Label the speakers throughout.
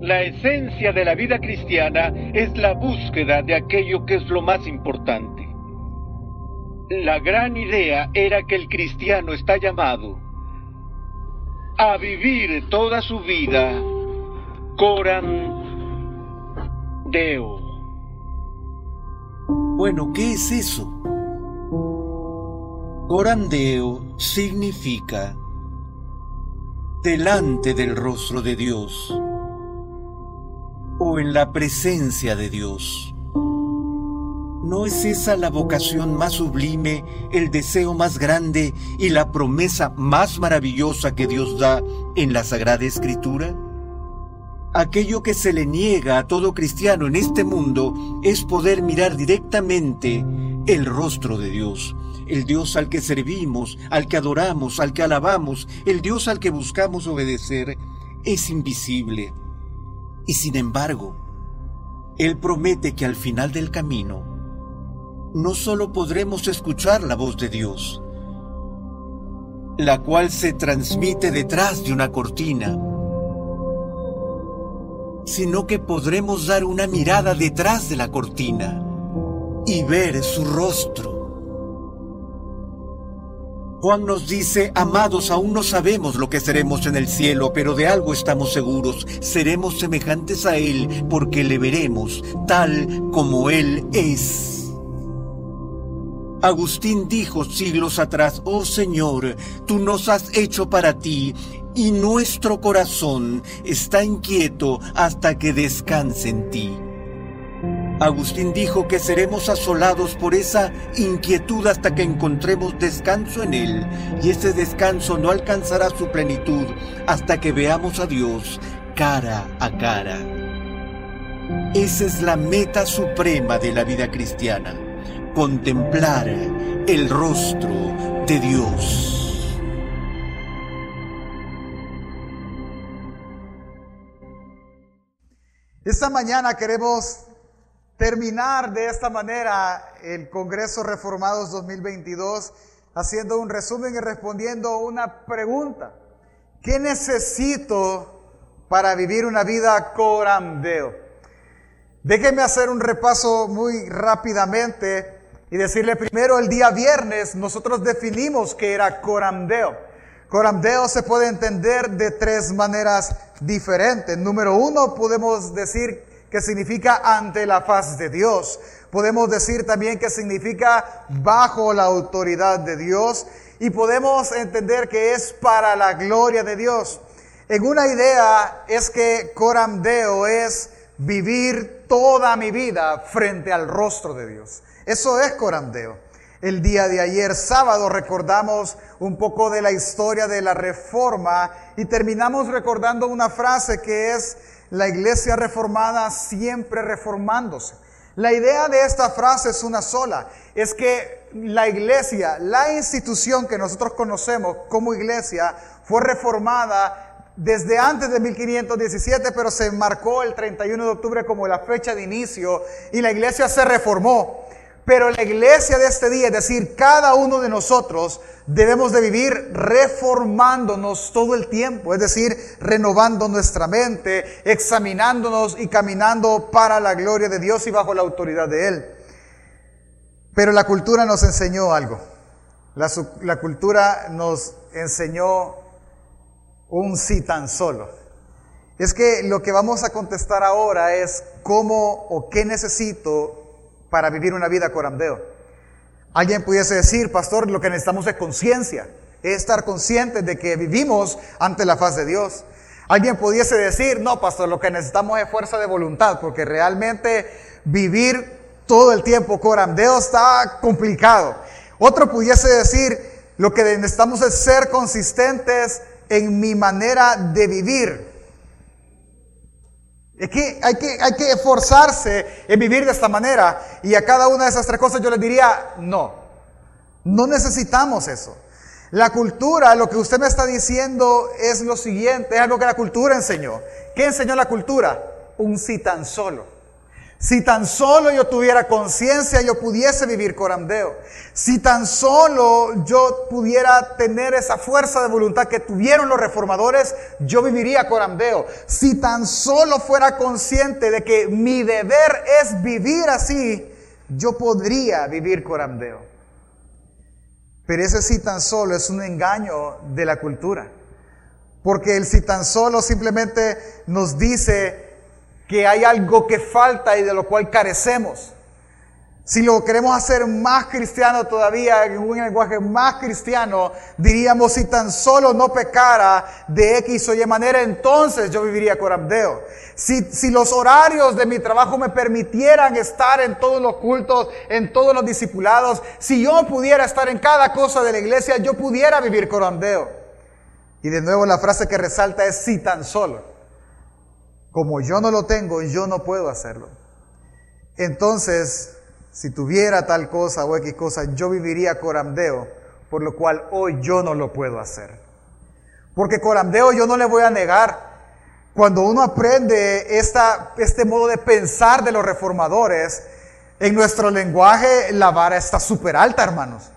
Speaker 1: La esencia de la vida cristiana es la búsqueda de aquello que es lo más importante. La gran idea era que el cristiano está llamado a vivir toda su vida coram Deo.
Speaker 2: Bueno, ¿qué es eso? Coram Deo significa delante del rostro de Dios en la presencia de Dios. ¿No es esa la vocación más sublime, el deseo más grande y la promesa más maravillosa que Dios da en la Sagrada Escritura? Aquello que se le niega a todo cristiano en este mundo es poder mirar directamente el rostro de Dios, el Dios al que servimos, al que adoramos, al que alabamos, el Dios al que buscamos obedecer, es invisible. Y sin embargo, Él promete que al final del camino, no solo podremos escuchar la voz de Dios, la cual se transmite detrás de una cortina, sino que podremos dar una mirada detrás de la cortina y ver su rostro. Juan nos dice, amados, aún no sabemos lo que seremos en el cielo, pero de algo estamos seguros, seremos semejantes a Él porque le veremos tal como Él es. Agustín dijo siglos atrás, oh Señor, tú nos has hecho para ti y nuestro corazón está inquieto hasta que descanse en ti. Agustín dijo que seremos asolados por esa inquietud hasta que encontremos descanso en Él, y ese descanso no alcanzará su plenitud hasta que veamos a Dios cara a cara. Esa es la meta suprema de la vida cristiana contemplar el rostro de Dios.
Speaker 3: Esta mañana queremos terminar de esta manera el Congreso Reformados 2022 haciendo un resumen y respondiendo una pregunta. ¿Qué necesito para vivir una vida corandeo? Déjenme hacer un repaso muy rápidamente y decirle primero el día viernes nosotros definimos que era coramdeo. Coramdeo se puede entender de tres maneras diferentes. Número uno, podemos decir que significa ante la faz de Dios. Podemos decir también que significa bajo la autoridad de Dios. Y podemos entender que es para la gloria de Dios. En una idea es que coramdeo es vivir toda mi vida frente al rostro de Dios. Eso es corandeo. El día de ayer, sábado, recordamos un poco de la historia de la reforma y terminamos recordando una frase que es la iglesia reformada siempre reformándose. La idea de esta frase es una sola, es que la iglesia, la institución que nosotros conocemos como iglesia, fue reformada desde antes de 1517, pero se marcó el 31 de octubre como la fecha de inicio y la iglesia se reformó. Pero la iglesia de este día, es decir, cada uno de nosotros debemos de vivir reformándonos todo el tiempo, es decir, renovando nuestra mente, examinándonos y caminando para la gloria de Dios y bajo la autoridad de Él. Pero la cultura nos enseñó algo. La, la cultura nos enseñó un sí tan solo. Es que lo que vamos a contestar ahora es cómo o qué necesito para vivir una vida corandeo. Alguien pudiese decir, pastor, lo que necesitamos es conciencia, es estar conscientes de que vivimos ante la faz de Dios. Alguien pudiese decir, no, pastor, lo que necesitamos es fuerza de voluntad, porque realmente vivir todo el tiempo corandeo está complicado. Otro pudiese decir, lo que necesitamos es ser consistentes en mi manera de vivir. Es que hay, que hay que esforzarse en vivir de esta manera. Y a cada una de esas tres cosas yo les diría, no, no necesitamos eso. La cultura, lo que usted me está diciendo es lo siguiente, es algo que la cultura enseñó. ¿Qué enseñó la cultura? Un sí tan solo. Si tan solo yo tuviera conciencia, yo pudiese vivir corandeo. Si tan solo yo pudiera tener esa fuerza de voluntad que tuvieron los reformadores, yo viviría corandeo. Si tan solo fuera consciente de que mi deber es vivir así, yo podría vivir corandeo. Pero ese si tan solo es un engaño de la cultura. Porque el si tan solo simplemente nos dice que hay algo que falta y de lo cual carecemos. Si lo queremos hacer más cristiano todavía, en un lenguaje más cristiano, diríamos, si tan solo no pecara de X o Y manera, entonces yo viviría corabdeo. Si, si los horarios de mi trabajo me permitieran estar en todos los cultos, en todos los discipulados, si yo pudiera estar en cada cosa de la iglesia, yo pudiera vivir corabdeo. Y de nuevo la frase que resalta es si tan solo. Como yo no lo tengo, yo no puedo hacerlo. Entonces, si tuviera tal cosa o X cosa, yo viviría coramdeo, por lo cual hoy yo no lo puedo hacer. Porque coramdeo yo no le voy a negar. Cuando uno aprende esta, este modo de pensar de los reformadores, en nuestro lenguaje la vara está súper alta, hermanos.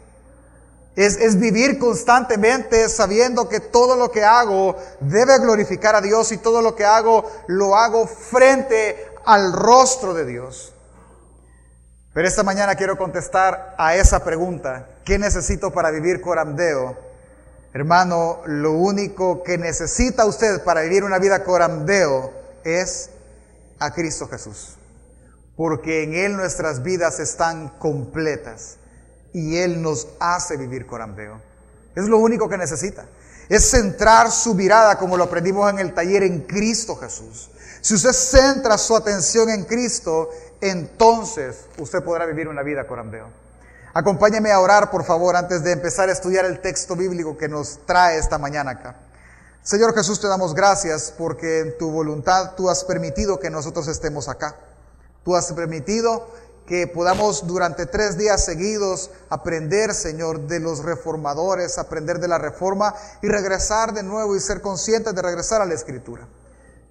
Speaker 3: Es, vivir constantemente sabiendo que todo lo que hago debe glorificar a Dios y todo lo que hago lo hago frente al rostro de Dios. Pero esta mañana quiero contestar a esa pregunta. ¿Qué necesito para vivir coramdeo? Hermano, lo único que necesita usted para vivir una vida coramdeo es a Cristo Jesús. Porque en Él nuestras vidas están completas y Él nos hace vivir corambeo. Es lo único que necesita. Es centrar su mirada, como lo aprendimos en el taller, en Cristo Jesús. Si usted centra su atención en Cristo, entonces usted podrá vivir una vida corambeo. Acompáñeme a orar, por favor, antes de empezar a estudiar el texto bíblico que nos trae esta mañana acá. Señor Jesús, te damos gracias porque en tu voluntad tú has permitido que nosotros estemos acá. Tú has permitido que podamos durante tres días seguidos aprender, Señor, de los reformadores, aprender de la reforma y regresar de nuevo y ser conscientes de regresar a la Escritura.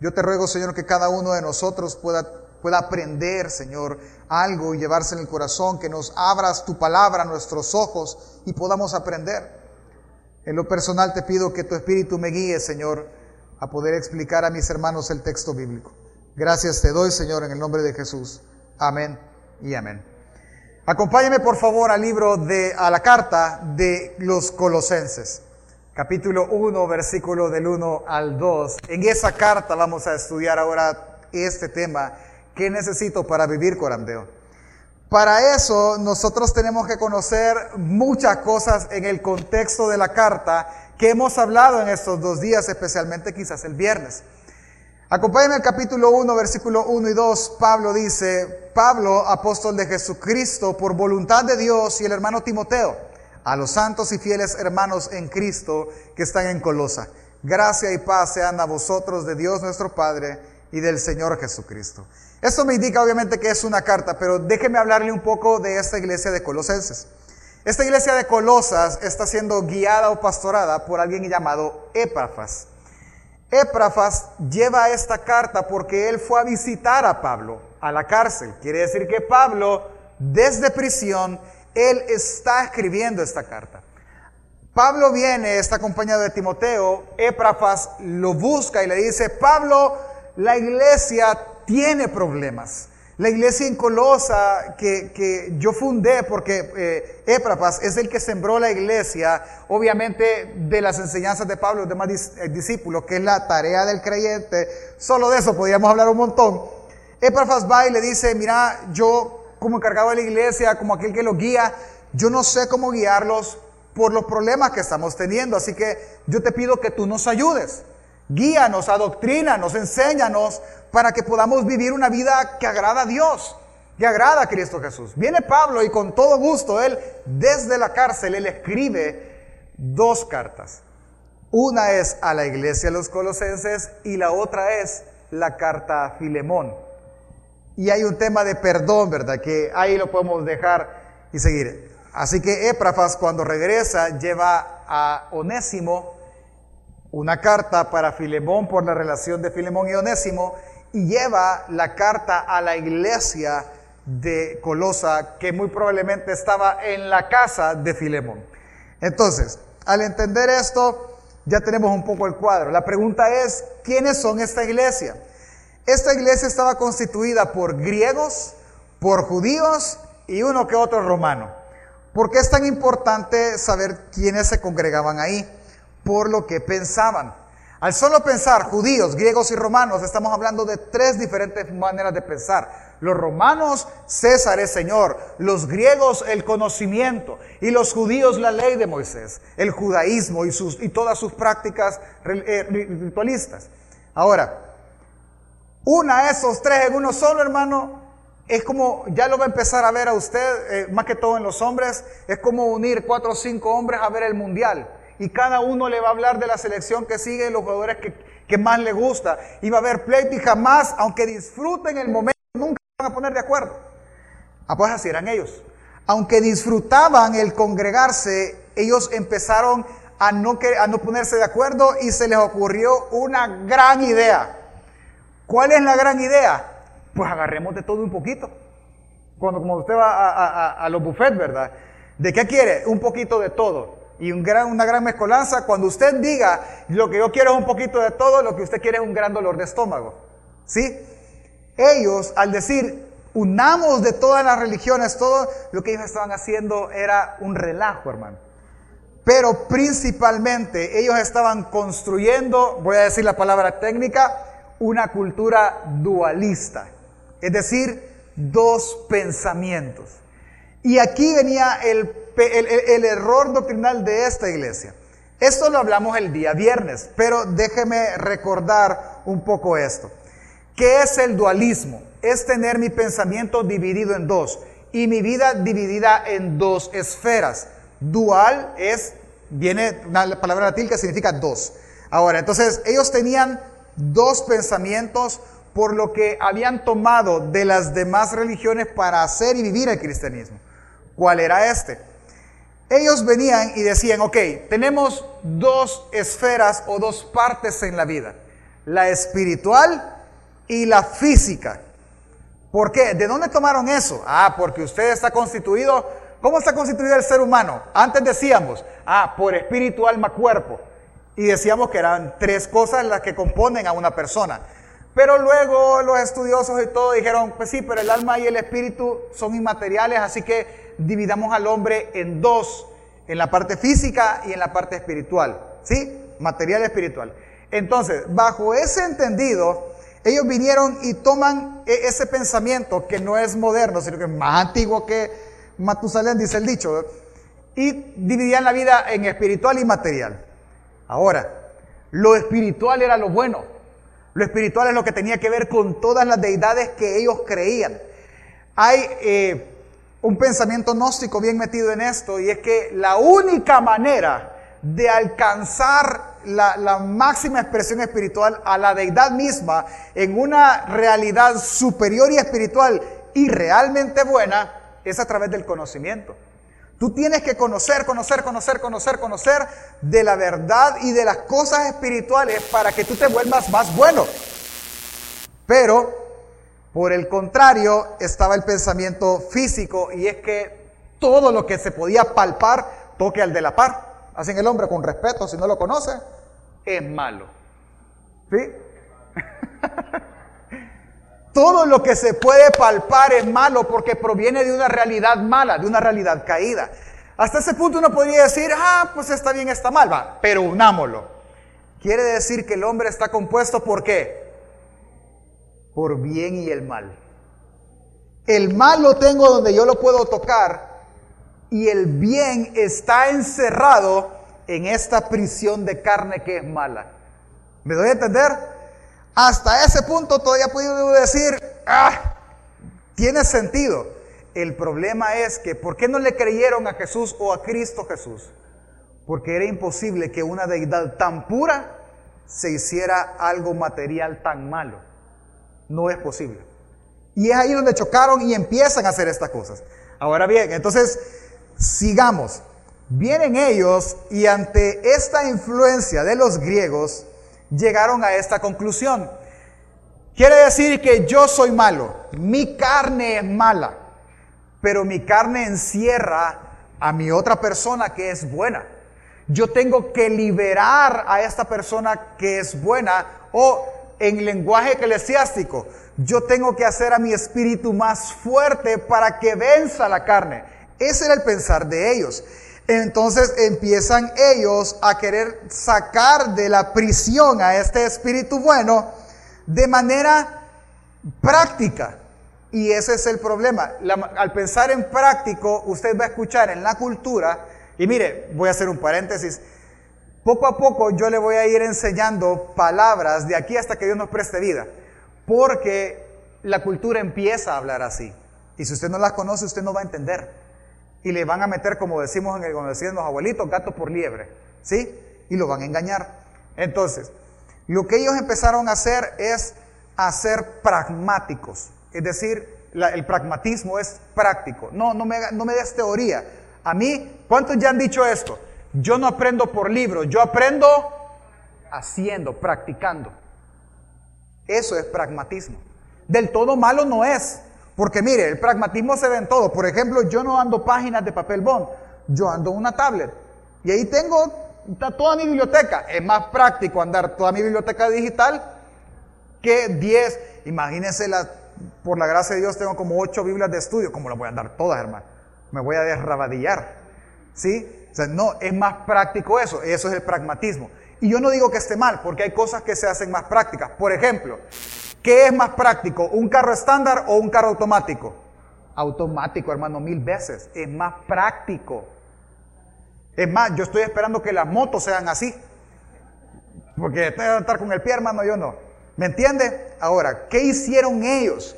Speaker 3: Yo te ruego, Señor, que cada uno de nosotros pueda, pueda aprender, Señor, algo y llevarse en el corazón, que nos abras tu palabra nuestros ojos y podamos aprender. En lo personal te pido que tu Espíritu me guíe, Señor, a poder explicar a mis hermanos el texto bíblico. Gracias te doy, Señor, en el nombre de Jesús. Amén y amén. Acompáñeme por favor al libro de, a la carta de los Colosenses, capítulo 1, versículo del 1 al 2. En esa carta vamos a estudiar ahora este tema, ¿qué necesito para vivir corandeo? Para eso nosotros tenemos que conocer muchas cosas en el contexto de la carta que hemos hablado en estos dos días, especialmente quizás el viernes. Acompáñenme al capítulo 1, versículo 1 y 2. Pablo dice, Pablo, apóstol de Jesucristo, por voluntad de Dios y el hermano Timoteo, a los santos y fieles hermanos en Cristo que están en Colosa. Gracia y paz sean a vosotros de Dios nuestro Padre y del Señor Jesucristo. Esto me indica obviamente que es una carta, pero déjeme hablarle un poco de esta iglesia de Colosenses. Esta iglesia de Colosas está siendo guiada o pastorada por alguien llamado Epafras. Éprafas lleva esta carta porque él fue a visitar a Pablo a la cárcel. Quiere decir que Pablo, desde prisión, él está escribiendo esta carta. Pablo viene, está acompañado de Timoteo, Éprafas lo busca y le dice, Pablo, la iglesia tiene problemas. La iglesia en Colosa que, yo fundé, porque eh, es el que sembró la iglesia, obviamente de las enseñanzas de Pablo y los demás eh, discípulos, que es la tarea del creyente, solo de eso podríamos hablar un montón. Éprafas va y le dice, mira, yo como encargado de la iglesia, como aquel que lo guía, yo no sé cómo guiarlos por los problemas que estamos teniendo, así que yo te pido que tú nos ayudes. Guíanos, adoctrínanos, enséñanos para que podamos vivir una vida que agrada a Dios, que agrada a Cristo Jesús. Viene Pablo y con todo gusto, él desde la cárcel, él escribe dos cartas. Una es a la iglesia de los colosenses y la otra es la carta a Filemón. Y hay un tema de perdón, ¿verdad? Que ahí lo podemos dejar y seguir. Así que Éprafas cuando regresa lleva a Onésimo una carta para Filemón por la relación de Filemón y Onésimo y lleva la carta a la iglesia de Colosa, que muy probablemente estaba en la casa de Filemón. Entonces, al entender esto, ya tenemos un poco el cuadro. La pregunta es, ¿quiénes son esta iglesia? Esta iglesia estaba constituida por griegos, por judíos y uno que otro romano. ¿Por qué es tan importante saber quiénes se congregaban ahí? Por lo que pensaban. Al solo pensar judíos, griegos y romanos, estamos hablando de tres diferentes maneras de pensar. Los romanos, César es Señor. Los griegos, el conocimiento. Y los judíos, la ley de Moisés. El judaísmo y, sus, y todas sus prácticas eh, ritualistas. Ahora, una de esos tres en uno solo, hermano, es como, ya lo va a empezar a ver a usted, eh, más que todo en los hombres, es como unir cuatro o cinco hombres a ver el mundial. Y cada uno le va a hablar de la selección que sigue, los jugadores que, más le gusta. Y va a haber pleito y jamás, aunque disfruten el momento, nunca van a poner de acuerdo. Ah, pues así eran ellos. Aunque disfrutaban el congregarse, ellos empezaron a no, a no ponerse de acuerdo y se les ocurrió una gran idea. ¿Cuál es la gran idea? pues agarremos de todo un poquito. Cuando como usted va a, los buffets, ¿verdad? ¿De qué quiere? Un poquito de todo. Y una gran mezcolanza. Cuando usted diga, lo que yo quiero es un poquito de todo, lo que usted quiere es un gran dolor de estómago. ¿Sí? Ellos, al decir, unamos de todas las religiones, todo lo que ellos estaban haciendo era un relajo, hermano. Pero principalmente ellos estaban construyendo, voy a decir la palabra técnica, una cultura dualista es decir, dos pensamientos. Y aquí venía el, error doctrinal de esta iglesia. Esto lo hablamos el día viernes, pero déjeme recordar un poco esto. ¿Qué es el dualismo? Es tener mi pensamiento dividido en dos y mi vida dividida en dos esferas. Dual es, viene una palabra latín que significa dos. Ahora, entonces ellos tenían dos pensamientos, por lo que habían tomado de las demás religiones para hacer y vivir el cristianismo. ¿Cuál era este? Ellos venían y decían, ok, tenemos dos esferas o dos partes en la vida, la espiritual y la física. ¿Por qué? ¿De dónde tomaron eso? Ah, porque usted está constituido, ¿cómo está constituido el ser humano? Antes decíamos, ah, por espíritu, alma, cuerpo. Y decíamos que eran tres cosas las que componen a una persona. Pero luego los estudiosos y todo dijeron, pues sí, pero el alma y el espíritu son inmateriales, así que dividamos al hombre en dos, en la parte física y en la parte espiritual, ¿sí? Material y espiritual. Entonces, bajo ese entendido, ellos vinieron y toman e-, ese pensamiento que no es moderno, sino que es más antiguo que Matusalén, dice el dicho, y dividían la vida en espiritual y material. Ahora, lo espiritual era lo bueno lo espiritual es lo que tenía que ver con todas las deidades que ellos creían. Hay eh, un pensamiento gnóstico bien metido en esto y es que la única manera de alcanzar la, máxima expresión espiritual a la deidad misma en una realidad superior y espiritual y realmente buena es a través del conocimiento. Tú tienes que conocer, conocer, conocer, conocer, conocer de la verdad y de las cosas espirituales para que tú te vuelvas más bueno. Pero, por el contrario, estaba el pensamiento físico y es que todo lo que se podía palpar, toque al de la par. Hacen el hombre con respeto, si no lo conoce, es malo. ¿Sí? Todo lo que se puede palpar es malo porque proviene de una realidad mala, de una realidad caída. Hasta ese punto uno podría decir, ah, pues está bien, está mal, va, pero unámoslo. Quiere decir que el hombre está compuesto por qué? Por bien y el mal. El mal lo tengo donde yo lo puedo tocar y el bien está encerrado en esta prisión de carne que es mala. ¿Me doy a entender? Hasta ese punto todavía puedo decir, ah, tiene sentido. El problema es que, ¿por qué no le creyeron a Jesús o a Cristo Jesús? Porque era imposible que una deidad tan pura se hiciera algo material tan malo. No es posible. Y es ahí donde chocaron y empiezan a hacer estas cosas. Ahora bien, entonces, sigamos. Vienen ellos y ante esta influencia de los griegos, llegaron a esta conclusión. Quiere decir que yo soy malo, mi carne es mala, pero mi carne encierra a mi otra persona que es buena. Yo tengo que liberar a esta persona que es buena o en lenguaje eclesiástico, yo tengo que hacer a mi espíritu más fuerte para que venza la carne. Ese era el pensar de ellos. Entonces empiezan ellos a querer sacar de la prisión a este espíritu bueno de manera práctica. Y ese es el problema. al pensar en práctico, usted va a escuchar en la cultura, y mire, voy a hacer un paréntesis, poco a poco yo le voy a ir enseñando palabras de aquí hasta que Dios nos preste vida, porque la cultura empieza a hablar así. Y si usted no las conoce, usted no va a entender. Y le van a meter, como decimos en el, como decían los abuelitos, gato por liebre. ¿Sí? Y lo van a engañar. Entonces, lo que ellos empezaron a hacer es a ser pragmáticos. Es decir, el pragmatismo es práctico. No, no me, no me des teoría. A mí, ¿cuántos ya han dicho esto? Yo no aprendo por libros, yo aprendo haciendo, practicando. Eso es pragmatismo. Del todo malo no es. Porque mire, el pragmatismo se ve en todo. Por ejemplo, yo no ando páginas de papel bond, yo ando una tablet. Y ahí tengo toda mi biblioteca. Es más práctico andar toda mi biblioteca digital que 10. Imagínense, la, por la gracia de Dios tengo como 8 Biblias de estudio. ¿Cómo las voy a andar todas, hermano? Me voy a desrabadillar. ¿Sí? No, es más práctico eso, eso es el pragmatismo. Y yo no digo que esté mal, porque hay cosas que se hacen más prácticas. Por ejemplo, ¿qué es más práctico, un carro estándar o un carro automático? Automático, hermano, mil veces. Es más práctico. Es más, yo estoy esperando que las motos sean así. Porque estar con el pie, hermano, yo no. ¿Me entiende? Ahora, ¿qué hicieron ellos?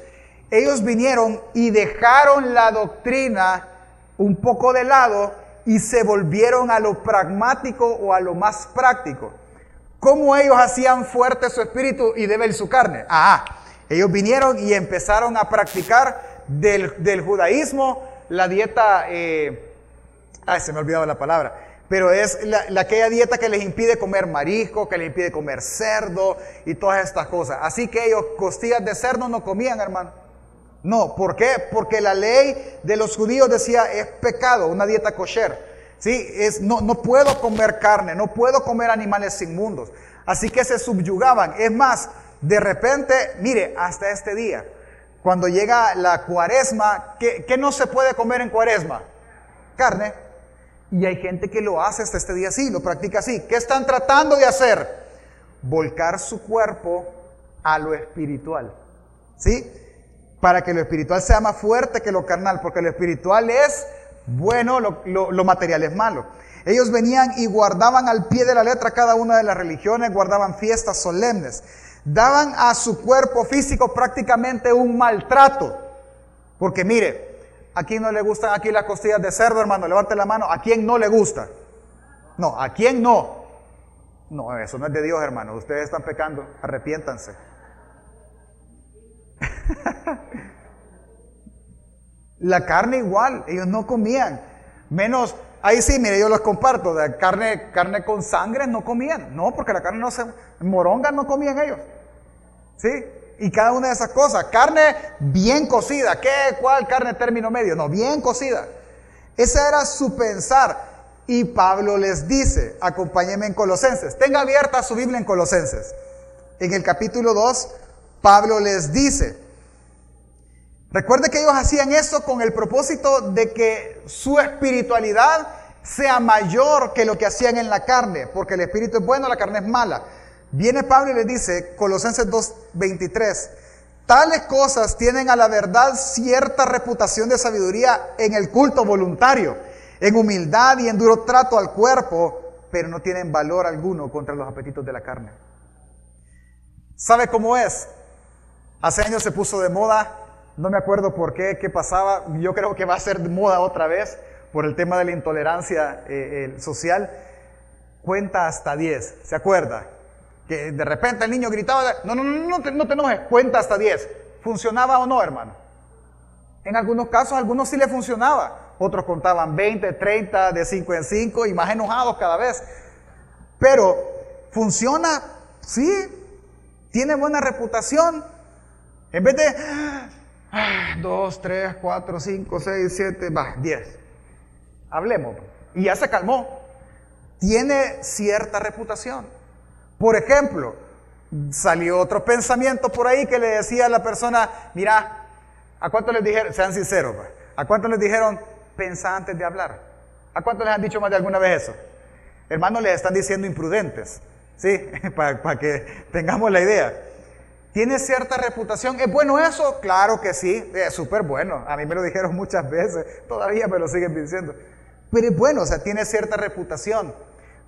Speaker 3: Ellos vinieron y dejaron la doctrina un poco de lado y se volvieron a lo pragmático o a lo más práctico. ¿Cómo ellos hacían fuerte su espíritu y débil su carne? Ah, ellos vinieron y empezaron a practicar del, judaísmo la dieta, eh, ay, se me ha olvidado la palabra, pero es la, aquella dieta que les impide comer marisco, que les impide comer cerdo y todas estas cosas. Así que ellos costillas de cerdo no comían, hermano. No, ¿por qué? Porque la ley de los judíos decía es pecado, una dieta kosher. Sí, es, no, no puedo comer carne, no puedo comer animales inmundos. Así que se subyugaban. Es más, de repente, mire, hasta este día, cuando llega la cuaresma, ¿qué, ¿qué, no se puede comer en cuaresma? Carne. Y hay gente que lo hace hasta este día así, lo practica así. ¿Qué están tratando de hacer? Volcar su cuerpo a lo espiritual. ¿Sí? Para que lo espiritual sea más fuerte que lo carnal, porque lo espiritual es bueno, lo, material es malo. Ellos venían y guardaban al pie de la letra cada una de las religiones, guardaban fiestas solemnes, daban a su cuerpo físico prácticamente un maltrato. Porque mire, ¿a quién no le gustan aquí las costillas de cerdo, hermano? Levante la mano. ¿A quién no le gusta? No, ¿a quién no? No, eso no es de Dios, hermano. Ustedes están pecando. Arrepiéntanse. La carne igual, ellos no comían. Menos, ahí sí, mire, yo los comparto, de carne, carne con sangre no comían. No, porque la carne no se, moronga no comían ellos. ¿Sí? Y cada una de esas cosas, carne bien cocida. ¿Qué? ¿Cuál carne término medio? No, bien cocida. Ese era su pensar. Y Pablo les dice, acompáñenme en Colosenses. Tenga abierta su Biblia en Colosenses. En el capítulo 2, Pablo les dice, recuerde que ellos hacían eso con el propósito de que su espiritualidad sea mayor que lo que hacían en la carne, porque el espíritu es bueno, la carne es mala. Viene Pablo y les dice, Colosenses 2.23, tales cosas tienen a la verdad cierta reputación de sabiduría en el culto voluntario, en humildad y en duro trato al cuerpo, pero no tienen valor alguno contra los apetitos de la carne. ¿Sabe cómo es? Hace años se puso de moda, no me acuerdo por qué, qué pasaba, yo creo que va a ser moda otra vez por el tema de la intolerancia eh, social. Cuenta hasta 10, ¿se acuerda? Que de repente el niño gritaba, no, no, no, no te, no te enojes, cuenta hasta 10. ¿Funcionaba o no, hermano? En algunos casos, algunos sí le funcionaba. Otros contaban 20, 30, de 5 en 5 y más enojados cada vez. Pero, ¿funciona? Sí. ¿Tiene buena reputación? En vez de 2, 3, 4, 5, 6, 7, va, 10. Hablemos. Y ya se calmó. Tiene cierta reputación. Por ejemplo, salió otro pensamiento por ahí que le decía a la persona, mira, ¿a cuánto les dijeron, sean sinceros, pues, ¿a cuánto les dijeron, pensa antes de hablar? ¿A cuánto les han dicho más de alguna vez eso? Hermanos, les están diciendo imprudentes, ¿sí? Para que tengamos la idea. ¿Tiene cierta reputación? ¿Es bueno eso? Claro que sí, es súper bueno. A mí me lo dijeron muchas veces, todavía me lo siguen diciendo. Pero es bueno, o sea, tiene cierta reputación.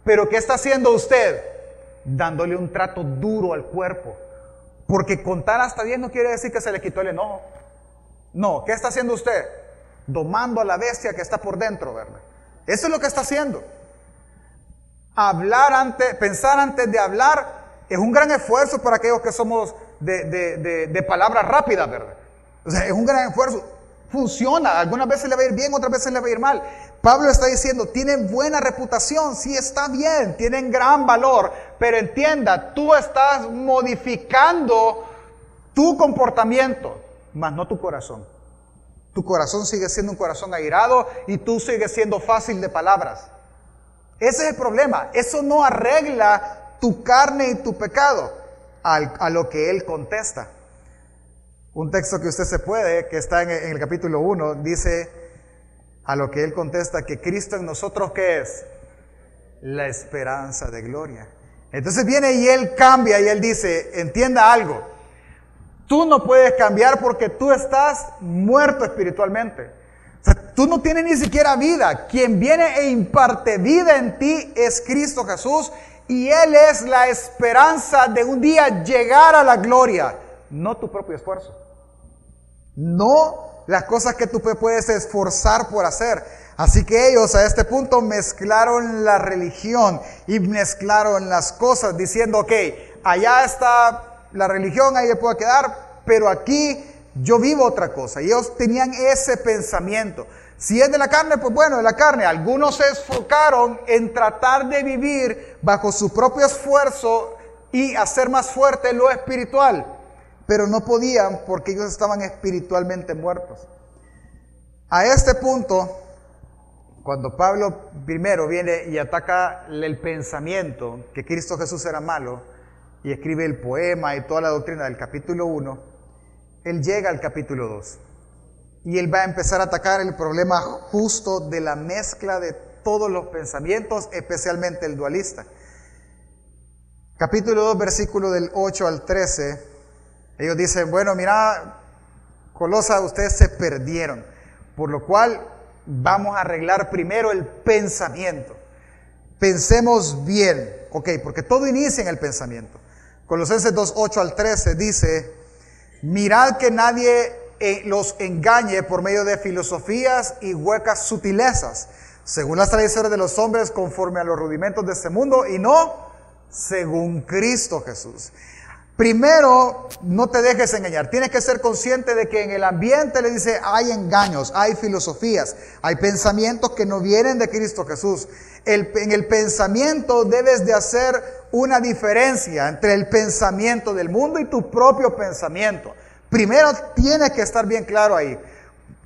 Speaker 3: Pero ¿qué está haciendo usted? Dándole un trato duro al cuerpo. Porque contar hasta 10 no quiere decir que se le quitó el enojo. No, ¿qué está haciendo usted? Domando a la bestia que está por dentro, ¿verdad? Eso es lo que está haciendo. Hablar antes, pensar antes de hablar es un gran esfuerzo para aquellos que somos de, palabras rápidas, ¿verdad? O sea, es un gran esfuerzo. Funciona, algunas veces le va a ir bien, otras veces le va a ir mal. Pablo está diciendo, tienen buena reputación, sí está bien, tienen gran valor, pero entienda, tú estás modificando tu comportamiento, más no tu corazón. Tu corazón sigue siendo un corazón airado y tú sigues siendo fácil de palabras. Ese es el problema. Eso no arregla tu carne y tu pecado a lo que Él contesta. Un texto que usted se puede, que está en, el capítulo 1, dice a lo que Él contesta que Cristo en nosotros, ¿qué es? La esperanza de gloria. Entonces viene y Él cambia y Él dice, entienda algo, tú no puedes cambiar porque tú estás muerto espiritualmente. Tú no tienes ni siquiera vida. Quien viene e imparte vida en ti es Cristo Jesús y Él es la esperanza de un día llegar a la gloria, no tu propio esfuerzo. No las cosas que tú puedes esforzar por hacer. Así que ellos a este punto mezclaron la religión y mezclaron las cosas diciendo, ok, allá está la religión, ahí puedo quedar, pero aquí yo vivo otra cosa. Y ellos tenían ese pensamiento. Si es de la carne, pues bueno, de la carne. Algunos se enfocaron en tratar de vivir bajo su propio esfuerzo y hacer más fuerte lo espiritual, pero no podían porque ellos estaban espiritualmente muertos. A este punto, cuando Pablo primero viene y ataca el pensamiento que Cristo Jesús era malo y escribe el poema y toda la doctrina del capítulo 1, él llega al capítulo 2. Y él va a empezar a atacar el problema justo de la mezcla de todos los pensamientos, especialmente el dualista. Capítulo 2, versículo del 8 al 13. Ellos dicen, bueno, mira, Colosa, ustedes se perdieron. Por lo cual vamos a arreglar primero el pensamiento. Pensemos bien. Ok, porque todo inicia en el pensamiento. Colosenses 2, 8 al 13 dice, mirad que nadie los engañe por medio de filosofías y huecas sutilezas, según las tradiciones de los hombres, conforme a los rudimentos de este mundo, y no según Cristo Jesús. Primero, no te dejes engañar. Tienes que ser consciente de que en el ambiente le dice hay engaños, hay filosofías, hay pensamientos que no vienen de Cristo Jesús. en el pensamiento debes de hacer una diferencia entre el pensamiento del mundo y tu propio pensamiento. Primero tiene que estar bien claro ahí.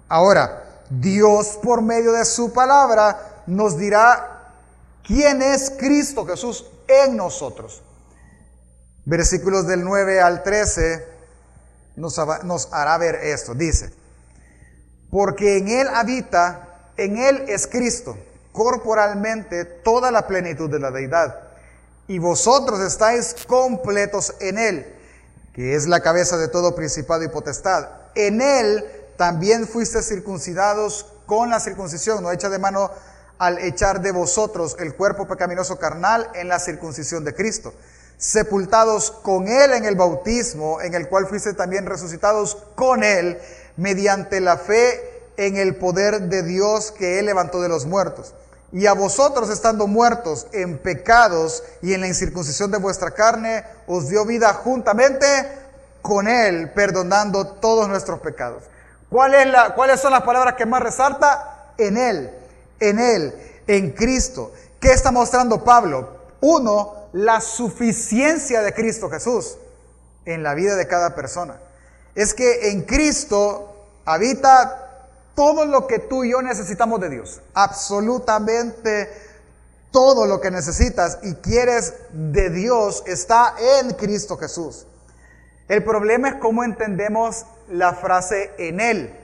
Speaker 3: Ahora, Dios por medio de su palabra nos dirá quién es Cristo Jesús en nosotros. Versículos del 9 al 13 nos, nos hará ver esto. Dice, porque en Él habita, en Él es Cristo, corporalmente toda la plenitud de la deidad. Y vosotros estáis completos en Él que es la cabeza de todo principado y potestad. En él también fuiste circuncidados con la circuncisión, no hecha de mano al echar de vosotros el cuerpo pecaminoso carnal en la circuncisión de Cristo, sepultados con él en el bautismo, en el cual fuiste también resucitados con él mediante la fe en el poder de Dios que él levantó de los muertos. Y a vosotros estando muertos en pecados y en la incircuncisión de vuestra carne, os dio vida juntamente con Él, perdonando todos nuestros pecados. ¿Cuál es la, ¿Cuáles son las palabras que más resalta? En Él, en Él, en Cristo. ¿Qué está mostrando Pablo? Uno, la suficiencia de Cristo Jesús en la vida de cada persona. es que en Cristo habita todo lo que tú y yo necesitamos de Dios. Absolutamente todo lo que necesitas y quieres de Dios está en Cristo Jesús. El problema es cómo entendemos la frase en Él.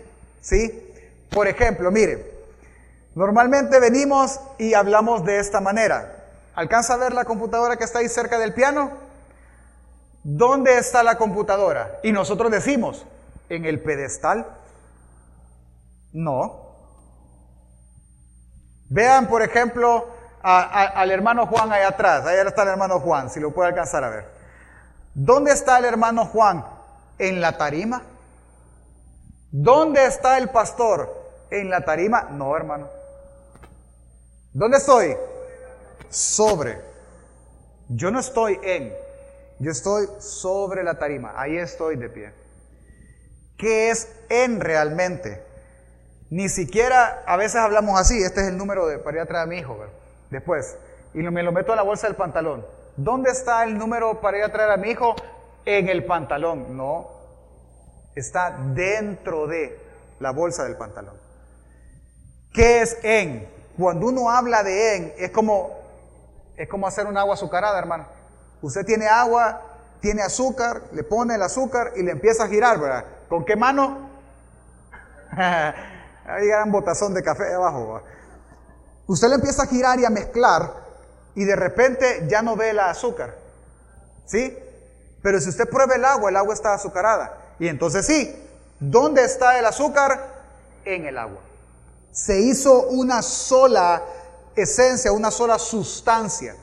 Speaker 3: ¿Sí? Por ejemplo, mire, normalmente venimos y hablamos de esta manera. ¿Alcanza a ver la computadora que está ahí cerca del piano? ¿Dónde está la computadora? Y nosotros decimos, ¿en el pedestal? No. Vean, por ejemplo, al hermano Juan allá atrás. Allá está el hermano Juan, si lo puede alcanzar a ver. ¿Dónde está el hermano Juan? ¿En la tarima? ¿Dónde está el pastor? ¿En la tarima? No, hermano. ¿Dónde estoy? Sobre. Yo no estoy en. Yo estoy sobre la tarima, ahí estoy de pie. ¿Qué es en realmente? Ni siquiera, a veces hablamos así, este es el número de, para ir atrás a mi hijo, después, y me lo meto a la bolsa del pantalón. ¿Dónde está el número para ir a traer a mi hijo? En el pantalón. No, está dentro de la bolsa del pantalón. ¿Qué es en? Cuando uno habla de en, es como, es como hacer un agua azucarada, hermano. Usted tiene agua, tiene azúcar, le pone el azúcar y le empieza a girar, ¿verdad? ¿Con qué mano? Ahí un botazón de café abajo. Usted le empieza a girar y a mezclar y de repente ya no ve el azúcar. ¿Sí? Pero si usted prueba el agua, el agua está azucarada. Y entonces sí, ¿dónde está el azúcar? En el agua. Se hizo una sola esencia, una sola sustancia.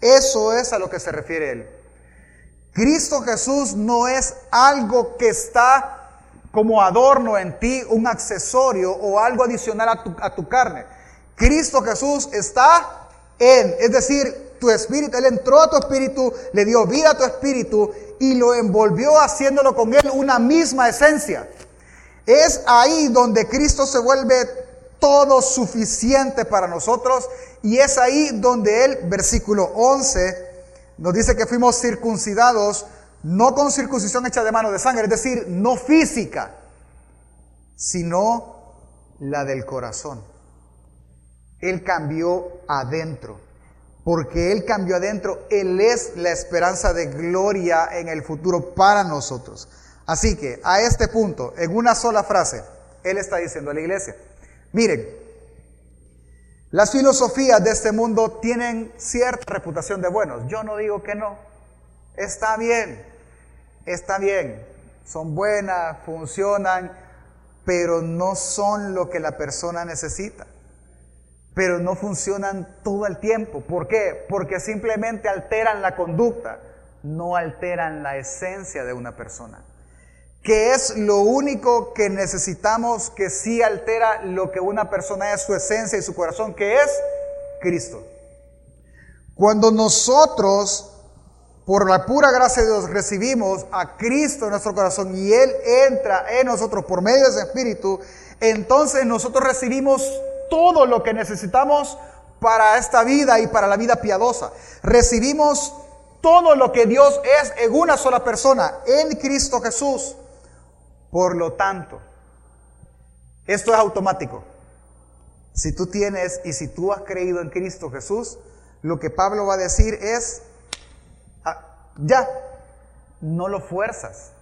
Speaker 3: Eso es a lo que se refiere él. Cristo Jesús no es algo que está como adorno en ti, un accesorio o algo adicional a tu, carne. Cristo Jesús está en, es decir, tu espíritu, Él entró a tu espíritu, le dio vida a tu espíritu y lo envolvió haciéndolo con Él una misma esencia. Es ahí donde Cristo se vuelve todo suficiente para nosotros y es ahí donde él, versículo 11, nos dice que fuimos circuncidados no con circuncisión hecha de mano de sangre, es decir, no física, sino la del corazón. Él cambió adentro. Porque Él cambió adentro, Él es la esperanza de gloria en el futuro para nosotros. Así que a este punto, en una sola frase, Él está diciendo a la iglesia, Miren, las filosofías de este mundo tienen cierta reputación de buenos. Yo no digo que no. Está bien, está bien. Son buenas, funcionan, pero no son lo que la persona necesita. Pero no funcionan todo el tiempo. ¿Por qué? Porque simplemente alteran la conducta, no alteran la esencia de una persona que es lo único que necesitamos que sí altera lo que una persona es, su esencia y su corazón, que es Cristo. Cuando nosotros, por la pura gracia de Dios, recibimos a Cristo en nuestro corazón y Él entra en nosotros por medio de ese Espíritu, entonces nosotros recibimos todo lo que necesitamos para esta vida y para la vida piadosa. Recibimos todo lo que Dios es en una sola persona, en Cristo Jesús. Por lo tanto, esto es automático. Si tú tienes y si tú has creído en Cristo Jesús, lo que Pablo va a decir es, ya, no lo fuerzas.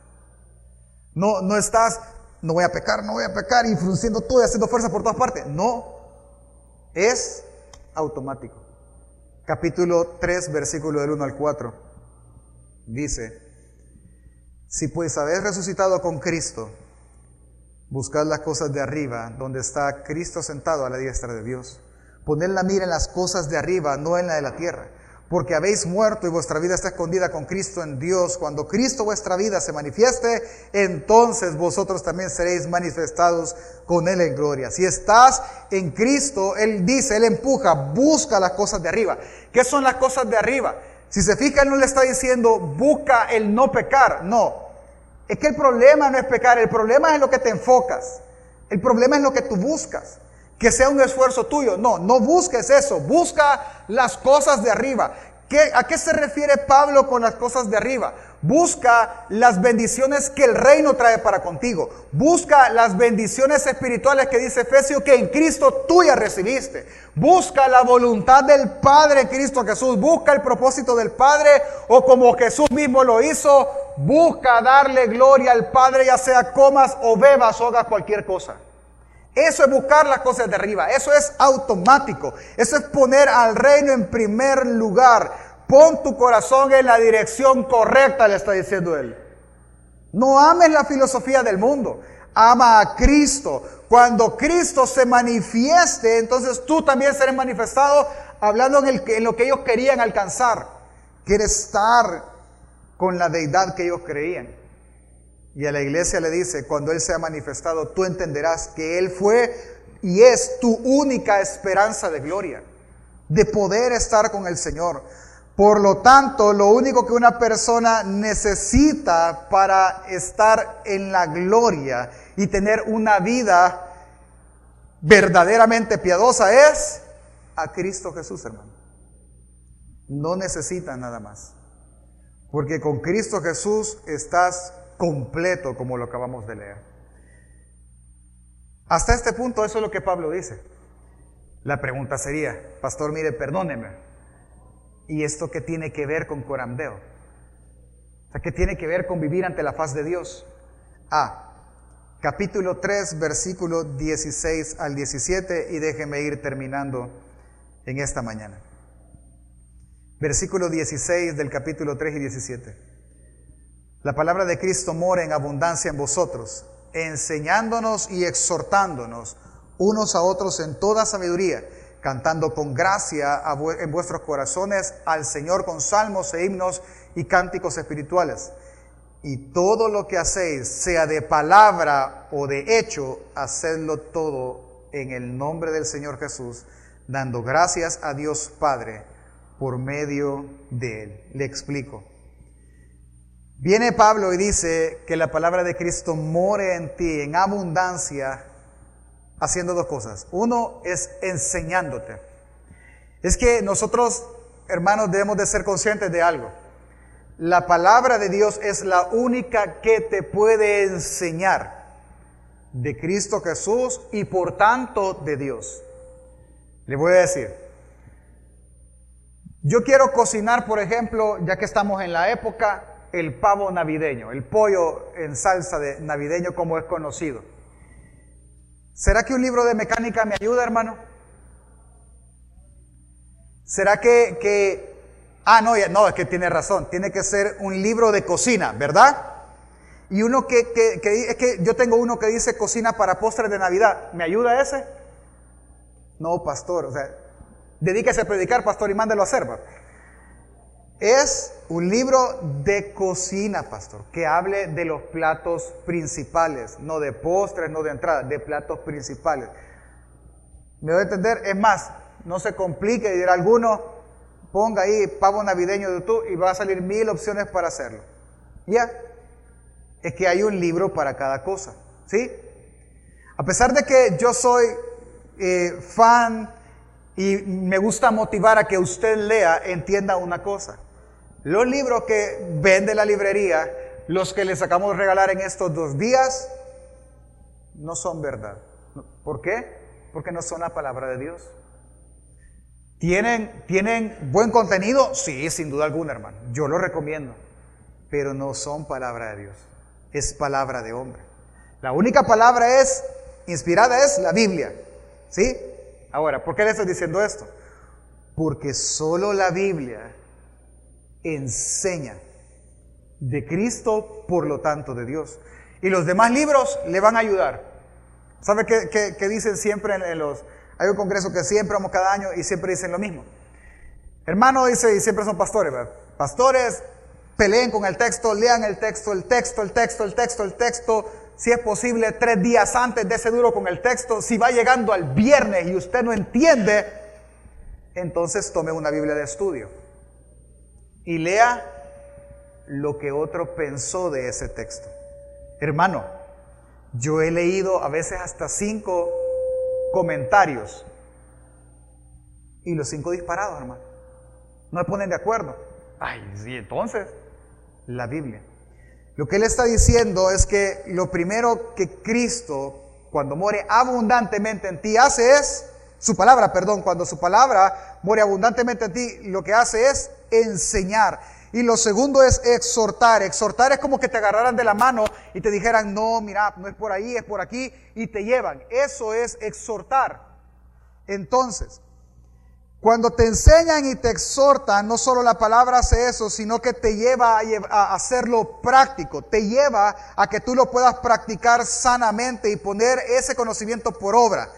Speaker 3: No, no estás, no voy a pecar, no voy a pecar, y frunciendo todo y haciendo fuerza por todas partes. No, es automático. Capítulo 3, versículo del 1 al 4. Dice, si pues habéis resucitado con Cristo, buscad las cosas de arriba, donde está Cristo sentado a la diestra de Dios. Poned la mira en las cosas de arriba, no en la de la tierra. Porque habéis muerto y vuestra vida está escondida con Cristo en Dios. Cuando Cristo vuestra vida se manifieste, entonces vosotros también seréis manifestados con Él en gloria. Si estás en Cristo, Él dice, Él empuja, busca las cosas de arriba. ¿Qué son las cosas de arriba? Si se fija, Él no le está diciendo, busca el no pecar. No. Es que el problema no es pecar, el problema es lo que te enfocas. El problema es lo que tú buscas. Que sea un esfuerzo tuyo. No, no busques eso. Busca las cosas de arriba. ¿Qué, ¿A qué se refiere Pablo con las cosas de arriba? Busca las bendiciones que el reino trae para contigo. Busca las bendiciones espirituales que dice Efesio que en Cristo tú ya recibiste. Busca la voluntad del Padre Cristo Jesús. Busca el propósito del Padre o como Jesús mismo lo hizo. Busca darle gloria al Padre ya sea comas o bebas o hagas cualquier cosa. Eso es buscar las cosas de arriba. Eso es automático. Eso es poner al reino en primer lugar. Pon tu corazón en la dirección correcta, le está diciendo él. No ames la filosofía del mundo. Ama a Cristo. Cuando Cristo se manifieste, entonces tú también serás manifestado hablando en, en lo que ellos querían alcanzar. Quiere estar con la deidad que ellos creían. Y a la iglesia le dice, cuando Él sea manifestado, tú entenderás que Él fue y es tu única esperanza de gloria, de poder estar con el Señor. Por lo tanto, lo único que una persona necesita para estar en la gloria y tener una vida verdaderamente piadosa es a Cristo Jesús, hermano. No necesita nada más. Porque con Cristo Jesús estás completo, como lo acabamos de leer. Hasta este punto, eso es lo que Pablo dice. La pregunta sería, pastor, mire, perdóneme, ¿Y esto qué tiene que ver con corandeo? O sea, ¿qué tiene que ver con vivir ante la faz de Dios? A. Capítulo 3, versículo 16 al 17 y déjeme ir terminando en esta mañana. Versículo 16 del capítulo 3 y 17. La palabra de Cristo mora en abundancia en vosotros, enseñándonos y exhortándonos unos a otros en toda sabiduría cantando con gracia en vuestros corazones al Señor con salmos e himnos y cánticos espirituales. Y todo lo que hacéis, sea de palabra o de hecho, hacedlo todo en el nombre del Señor Jesús, dando gracias a Dios Padre por medio de Él. Le explico. Viene Pablo y dice que la palabra de Cristo more en ti en abundancia haciendo dos cosas. Uno es enseñándote. Es que nosotros, hermanos, debemos de ser conscientes de algo. La palabra de Dios es la única que te puede enseñar de Cristo Jesús y por tanto de Dios. Le voy a decir, yo quiero cocinar, por ejemplo, ya que estamos en la época, el pavo navideño, el pollo en salsa de navideño como es conocido. ¿Será que un libro de mecánica me ayuda, hermano? ¿Será que, que ah, no, no, es que tiene razón, tiene que ser un libro de cocina, ¿verdad? Y uno que, que, que, es que yo tengo uno que dice cocina para postres de Navidad, ¿me ayuda ese? No, pastor, o sea, dedíquese a predicar, pastor, y mándelo a hacer. Es un libro de cocina, pastor, que hable de los platos principales, no de postres, no de entrada, de platos principales. ¿Me voy a entender? Es más, no se complique, dirá alguno, ponga ahí pavo navideño de YouTube y va a salir mil opciones para hacerlo. Ya, es que hay un libro para cada cosa, ¿sí? A pesar de que yo soy eh, fan y me gusta motivar a que usted lea, entienda una cosa. Los libros que vende la librería, los que le sacamos regalar en estos dos días, no son verdad. ¿Por qué? Porque no son la palabra de Dios. ¿Tienen, ¿Tienen buen contenido? Sí, sin duda alguna, hermano. Yo lo recomiendo. Pero no son palabra de Dios. Es palabra de hombre. La única palabra es inspirada es la Biblia. ¿Sí? Ahora, ¿por qué le estoy diciendo esto? Porque solo la Biblia enseña de Cristo, por lo tanto de Dios. Y los demás libros le van a ayudar. ¿Sabe qué, dicen siempre en, los... Hay un congreso que siempre vamos cada año y siempre dicen lo mismo. Hermano dice, y siempre son pastores, Pastores, peleen con el texto, lean el texto, el texto, el texto, el texto, el texto. Si es posible, tres días antes de ese duro con el texto. Si va llegando al viernes y usted no entiende, entonces tome una Biblia de estudio y lea lo que otro pensó de ese texto. Hermano, yo he leído a veces hasta cinco comentarios y los cinco disparados, hermano. No me ponen de acuerdo. Ay, sí, entonces, la Biblia. Lo que él está diciendo es que lo primero que Cristo, cuando muere abundantemente en ti, hace es, su palabra, perdón, cuando su palabra muere abundantemente en ti, lo que hace es enseñar. Y lo segundo es exhortar. Exhortar es como que te agarraran de la mano y te dijeran, no, mira, no es por ahí, es por aquí, y te llevan. Eso es exhortar. Entonces, cuando te enseñan y te exhortan, no solo la palabra hace eso, sino que te lleva a, hacerlo práctico, te lleva a que tú lo puedas practicar sanamente y poner ese conocimiento por obra.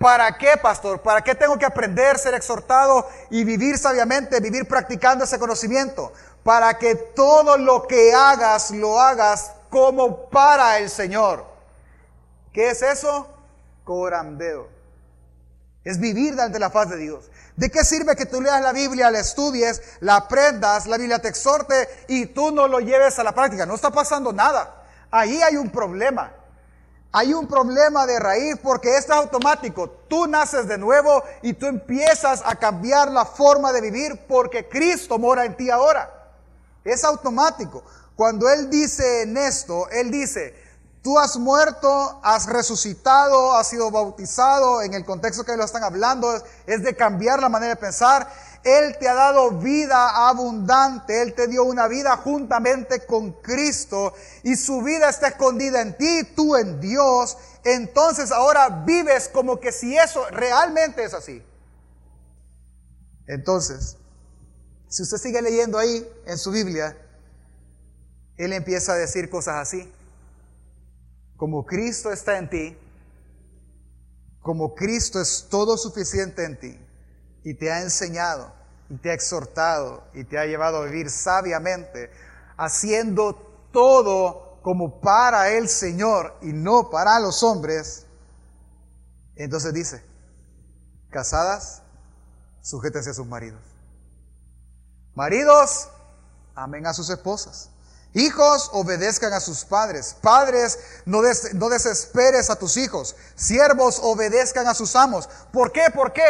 Speaker 3: ¿Para qué, pastor? ¿Para qué tengo que aprender, ser exhortado y vivir sabiamente, vivir practicando ese conocimiento? Para que todo lo que hagas, lo hagas como para el Señor. ¿Qué es eso? Corandeo. Es vivir delante la faz de Dios. ¿De qué sirve que tú leas la Biblia, la estudies, la aprendas, la Biblia te exhorte y tú no lo lleves a la práctica? No está pasando nada. Ahí hay un problema. Hay un problema de raíz porque esto es automático. Tú naces de nuevo y tú empiezas a cambiar la forma de vivir porque Cristo mora en ti ahora. Es automático. Cuando Él dice en esto, Él dice, Tú has muerto, has resucitado, has sido bautizado, en el contexto que lo están hablando, es de cambiar la manera de pensar. Él te ha dado vida abundante, Él te dio una vida juntamente con Cristo y su vida está escondida en ti, tú en Dios. Entonces ahora vives como que si eso realmente es así. Entonces, si usted sigue leyendo ahí en su Biblia, Él empieza a decir cosas así como Cristo está en ti, como Cristo es todo suficiente en ti y te ha enseñado y te ha exhortado y te ha llevado a vivir sabiamente, haciendo todo como para el Señor y no para los hombres, entonces dice, casadas, sujétense a sus maridos. Maridos, amen a sus esposas Hijos, obedezcan a sus padres. Padres, no, no, desesperes a tus hijos. Siervos, obedezcan a sus amos. ¿Por qué? ¿Por qué?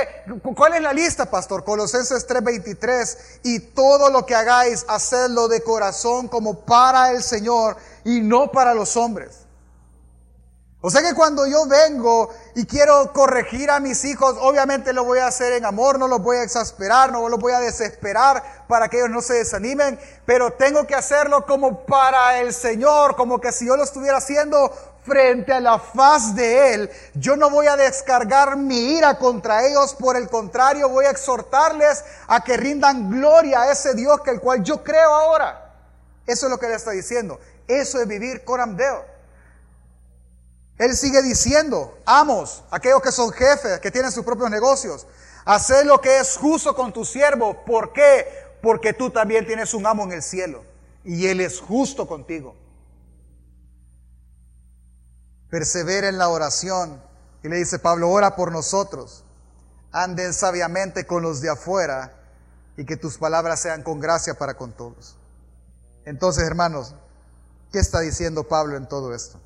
Speaker 3: ¿Cuál es la lista, pastor? Colosenses 3:23. Y todo lo que hagáis, hacedlo de corazón como para el Señor y no para los hombres o sea que cuando yo vengo y quiero corregir a mis hijos, obviamente lo voy a hacer en amor, no los voy a exasperar, no los voy a desesperar para que ellos no se desanimen, pero tengo que hacerlo como para el Señor, como que si yo lo estuviera haciendo frente a la faz de Él, yo no voy a descargar mi ira contra ellos, por el contrario, voy a exhortarles a que rindan gloria a ese Dios que el cual yo creo ahora. Eso es lo que le está diciendo. Eso es vivir coramdeo. Él sigue diciendo, amos, aquellos que son jefes, que tienen sus propios negocios, haced lo que es justo con tu siervo. ¿Por qué? Porque tú también tienes un amo en el cielo y Él es justo contigo. Persevera en la oración. Y le dice Pablo, ora por nosotros. Anden sabiamente con los de afuera y que tus palabras sean con gracia para con todos. Entonces, hermanos, ¿qué está diciendo Pablo en todo esto?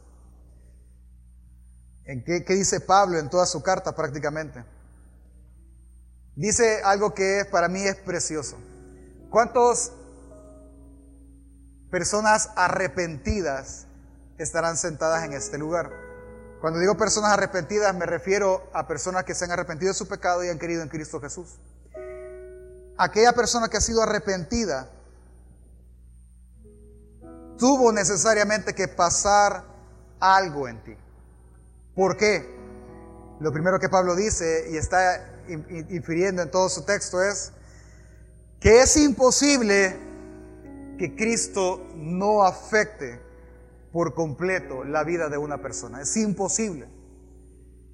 Speaker 3: ¿En qué, dice Pablo en toda su carta prácticamente? Dice algo que para mí es precioso. ¿Cuántas personas arrepentidas estarán sentadas en este lugar? Cuando digo personas arrepentidas me refiero a personas que se han arrepentido de su pecado y han querido en Cristo Jesús. Aquella persona que ha sido arrepentida tuvo necesariamente que pasar algo en ti. ¿Por qué? Lo primero que Pablo dice y está infiriendo en todo su texto es que es imposible que Cristo no afecte por completo la vida de una persona. Es imposible.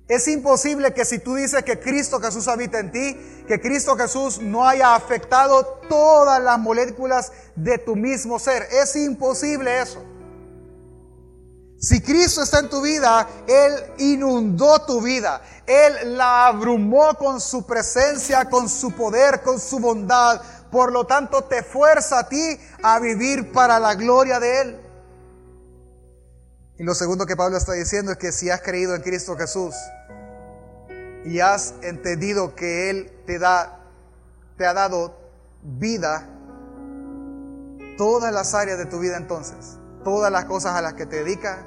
Speaker 3: Es imposible que si tú dices que Cristo Jesús habita en ti, que Cristo Jesús no haya afectado todas las moléculas de tu mismo ser. Es imposible eso. Si Cristo está en tu vida, Él inundó tu vida. Él la abrumó con su presencia, con su poder, con su bondad. Por lo tanto, te fuerza a ti a vivir para la gloria de Él. Y lo segundo que Pablo está diciendo es que si has creído en Cristo Jesús y has entendido que Él te da, te ha dado vida, todas las áreas de tu vida entonces, todas las cosas a las que te dedicas,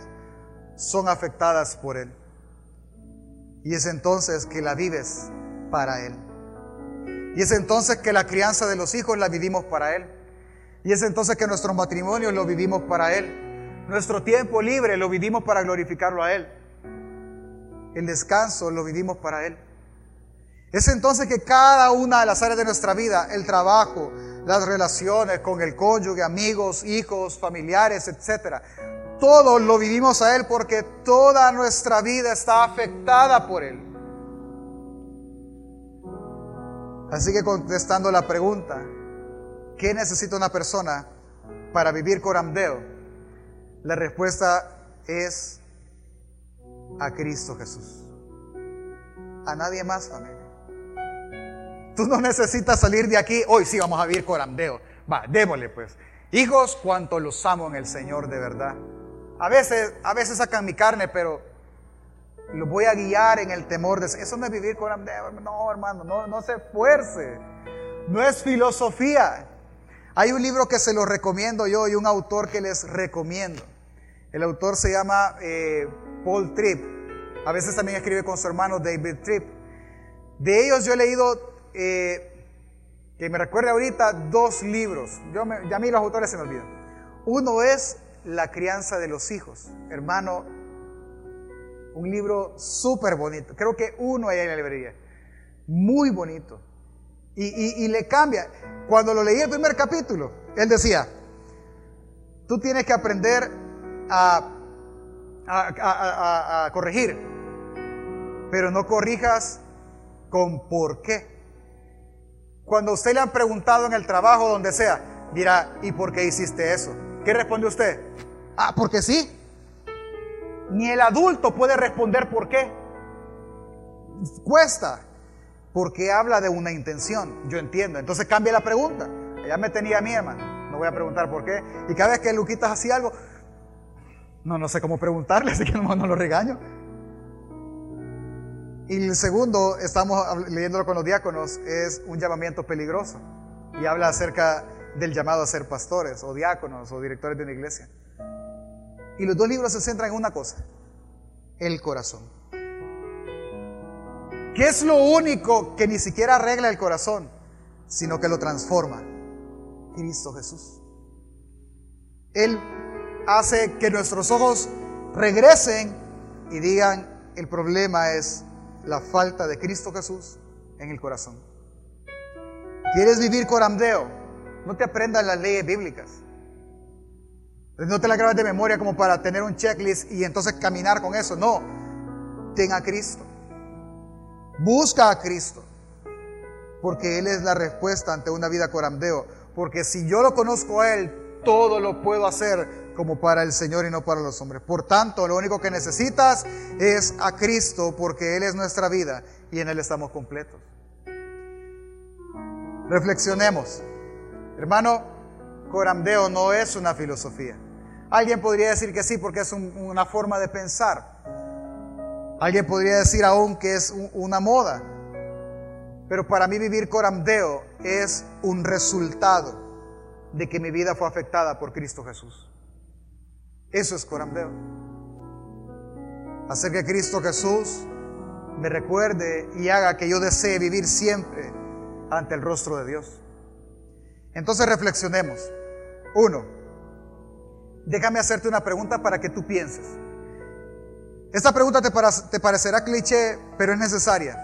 Speaker 3: son afectadas por Él. Y es entonces que la vives para Él. Y es entonces que la crianza de los hijos la vivimos para Él. Y es entonces que nuestro matrimonio lo vivimos para Él. Nuestro tiempo libre lo vivimos para glorificarlo a Él. El descanso lo vivimos para Él. Es entonces que cada una de las áreas de nuestra vida, el trabajo, las relaciones con el cónyuge, amigos, hijos, familiares, etc. Todo lo vivimos a Él porque toda nuestra vida está afectada por Él. Así que contestando la pregunta, ¿qué necesita una persona para vivir coramdeo? La respuesta es a Cristo Jesús. A nadie más, familia. Tú no necesitas salir de aquí. Hoy sí vamos a vivir coramdeo. Va, démosle pues. Hijos, cuanto los amo en el Señor de verdad. A veces, a veces sacan mi carne, pero los voy a guiar en el temor de... Eso no es vivir coramdeo. No, hermano, no, no se esfuerce. No es filosofía. Hay un libro que se lo recomiendo yo y un autor que les recomiendo. El autor se llama eh, Paul Tripp. A veces también escribe con su hermano David Tripp. De ellos yo he leído eh, que me recuerde ahorita dos libros. Yo ya a mí los autores se me olvidan. Uno es La crianza de los hijos. Hermano, un libro súper bonito. Creo que uno hay en la librería. Muy bonito. Y, le cambia. Cuando lo leí el primer capítulo, él decía, tú tienes que aprender a, a corregir, pero no corrijas con por qué. Cuando usted le han preguntado en el trabajo, donde sea, dirá, ¿y por qué hiciste eso? ¿Qué responde usted? Ah, porque sí. Ni el adulto puede responder por qué. Cuesta. Porque habla de una intención. Yo entiendo. Entonces cambia la pregunta. Ya me tenía a mí, hermano. No voy a preguntar por qué. Y cada vez que Luquitas hacía algo, no, no sé cómo preguntarle, así que no, no lo regaño. Y el segundo, estamos leyéndolo con los diáconos, es un llamamiento peligroso. Y habla acerca del llamado a ser pastores o diáconos o directores de una iglesia. Y los dos libros se centran en una cosa, el corazón. ¿Qué es lo único que ni siquiera arregla el corazón, sino que lo transforma? Cristo Jesús. Él hace que nuestros ojos regresen y digan, el problema es la falta de Cristo Jesús en el corazón. ¿Quieres vivir coramdeo? No te aprendas las leyes bíblicas. No te las grabes de memoria como para tener un checklist y entonces caminar con eso. No. Ten a Cristo. Busca a Cristo. Porque Él es la respuesta ante una vida coramdeo. Porque si yo lo conozco a Él, todo lo puedo hacer como para el Señor y no para los hombres. Por tanto, lo único que necesitas es a Cristo porque Él es nuestra vida y en Él estamos completos. Reflexionemos. Hermano, coramdeo no es una filosofía. Alguien podría decir que sí porque es una forma de pensar. Alguien podría decir aún que es una moda. Pero para mí vivir coramdeo es un resultado de que mi vida fue afectada por Cristo Jesús. Eso es corambeo. Hacer que Cristo Jesús me recuerde y haga que yo desee vivir siempre ante el rostro de Dios. Entonces reflexionemos. Uno, déjame hacerte una pregunta para que tú pienses. Esta pregunta te, te parecerá cliché, pero es necesaria.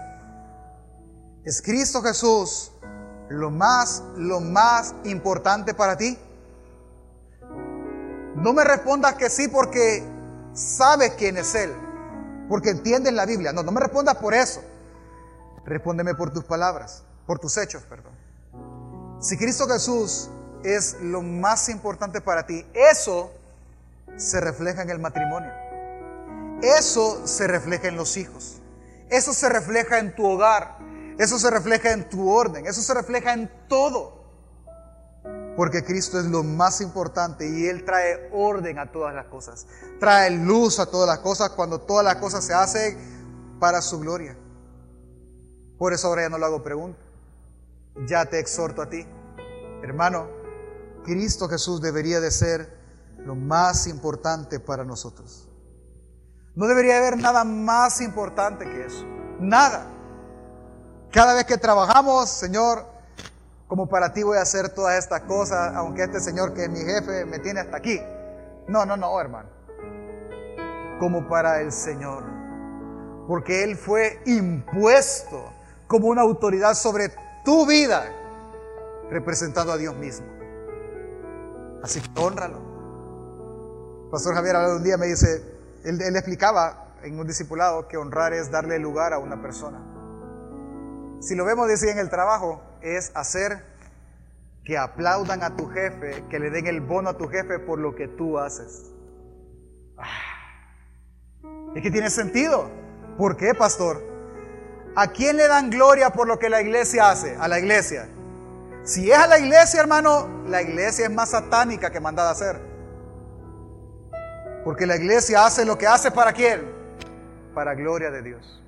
Speaker 3: ¿Es Cristo Jesús lo más, lo más importante para ti? No me respondas que sí porque sabes quién es Él, porque entiendes la Biblia. No, no me respondas por eso. Respóndeme por tus palabras, por tus hechos, perdón. Si Cristo Jesús es lo más importante para ti, eso se refleja en el matrimonio. Eso se refleja en los hijos. Eso se refleja en tu hogar. Eso se refleja en tu orden. Eso se refleja en todo. Porque Cristo es lo más importante y Él trae orden a todas las cosas. Trae luz a todas las cosas cuando todas las cosas se hacen para su gloria. Por eso ahora ya no lo hago pregunta. Ya te exhorto a ti, hermano, Cristo Jesús debería de ser lo más importante para nosotros. No debería haber nada más importante que eso. Nada. Cada vez que trabajamos, Señor, como para ti voy a hacer todas estas cosas, aunque este Señor que es mi jefe me tiene hasta aquí. No, no, no, hermano. Como para el Señor. Porque Él fue impuesto como una autoridad sobre tu vida, representando a Dios mismo. Así que honralo. Pastor Javier un día me dice, él, explicaba en un discipulado que honrar es darle lugar a una persona. Si lo vemos, decir en el trabajo, es hacer que aplaudan a tu jefe, que le den el bono a tu jefe por lo que tú haces. Ah, es que tiene sentido. ¿Por qué, pastor? ¿A quién le dan gloria por lo que la iglesia hace? A la iglesia. Si es a la iglesia, hermano, la iglesia es más satánica que mandada a hacer. Porque la iglesia hace lo que hace para quién? Para gloria de Dios.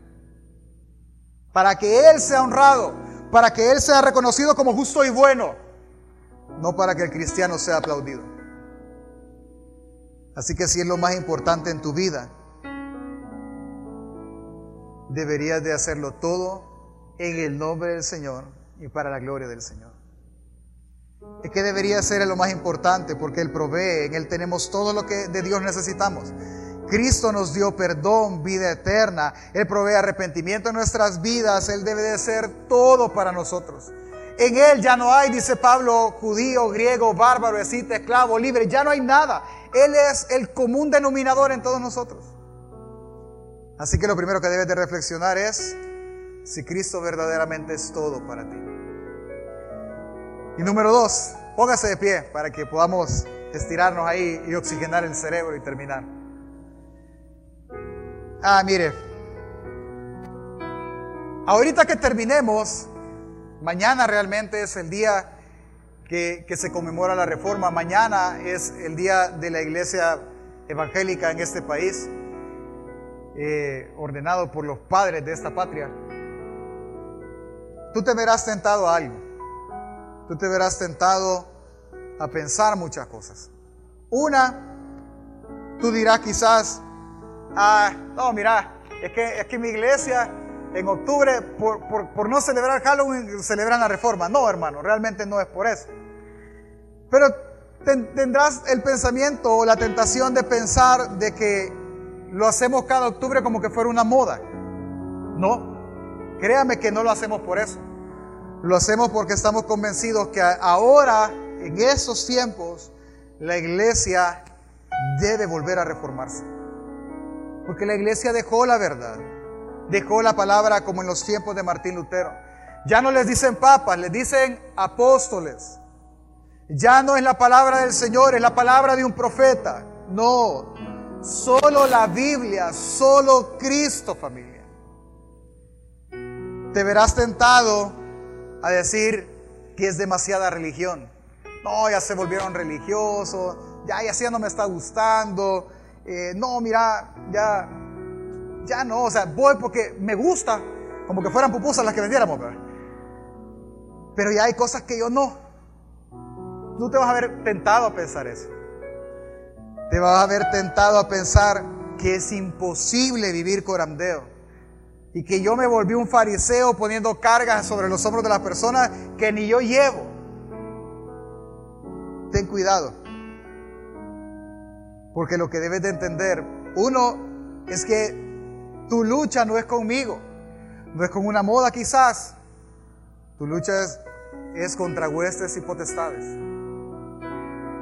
Speaker 3: Para que Él sea honrado, para que Él sea reconocido como justo y bueno, no para que el cristiano sea aplaudido. Así que si es lo más importante en tu vida, deberías de hacerlo todo en el nombre del Señor y para la gloria del Señor. Es que debería ser lo más importante porque Él provee, en Él tenemos todo lo que de Dios necesitamos. Cristo nos dio perdón, vida eterna. Él provee arrepentimiento en nuestras vidas. Él debe de ser todo para nosotros. En Él ya no hay, dice Pablo, judío, griego, bárbaro, escita, esclavo, libre. Ya no hay nada. Él es el común denominador en todos nosotros. Así que lo primero que debes de reflexionar es si Cristo verdaderamente es todo para ti. Y número dos, póngase de pie para que podamos estirarnos ahí y oxigenar el cerebro y terminar. Ah, mire, ahorita que terminemos, mañana realmente es el día que, se conmemora la reforma, mañana es el día de la iglesia evangélica en este país, eh, ordenado por los padres de esta patria. Tú te verás tentado a algo tú te verás tentado a pensar muchas cosas. Una, tú dirás quizás, ah, no, mira, es que, es que mi iglesia en octubre, por, no celebrar Halloween, celebran la reforma. No, hermano, realmente no es por eso. Pero tendrás el pensamiento o la tentación de pensar de que lo hacemos cada octubre como que fuera una moda. No, créame que no lo hacemos por eso. Lo hacemos porque estamos convencidos que ahora, en esos tiempos, la iglesia debe volver a reformarse. Porque la iglesia dejó la verdad, dejó la palabra como en los tiempos de Martín Lutero. Ya no les dicen papas, les dicen apóstoles. Ya no es la palabra del Señor, es la palabra de un profeta. No, solo la Biblia, solo Cristo familia. Te verás tentado a decir que es demasiada religión. No, ya se volvieron religiosos, ya, ya, no me está gustando. Eh, no, mira, ya, ya no, o sea, voy porque me gusta, como que fueran pupusas las que vendiéramos. Pero ya hay cosas que yo no. Tú te vas a ver tentado a pensar eso. Te vas a ver tentado a pensar que es imposible vivir corandeo y que yo me volví un fariseo poniendo cargas sobre los hombros de las personas que ni yo llevo. Ten cuidado. Porque lo que debes de entender, uno, es que tu lucha no es conmigo, no es con una moda quizás. Tu lucha es, es contra huestes y potestades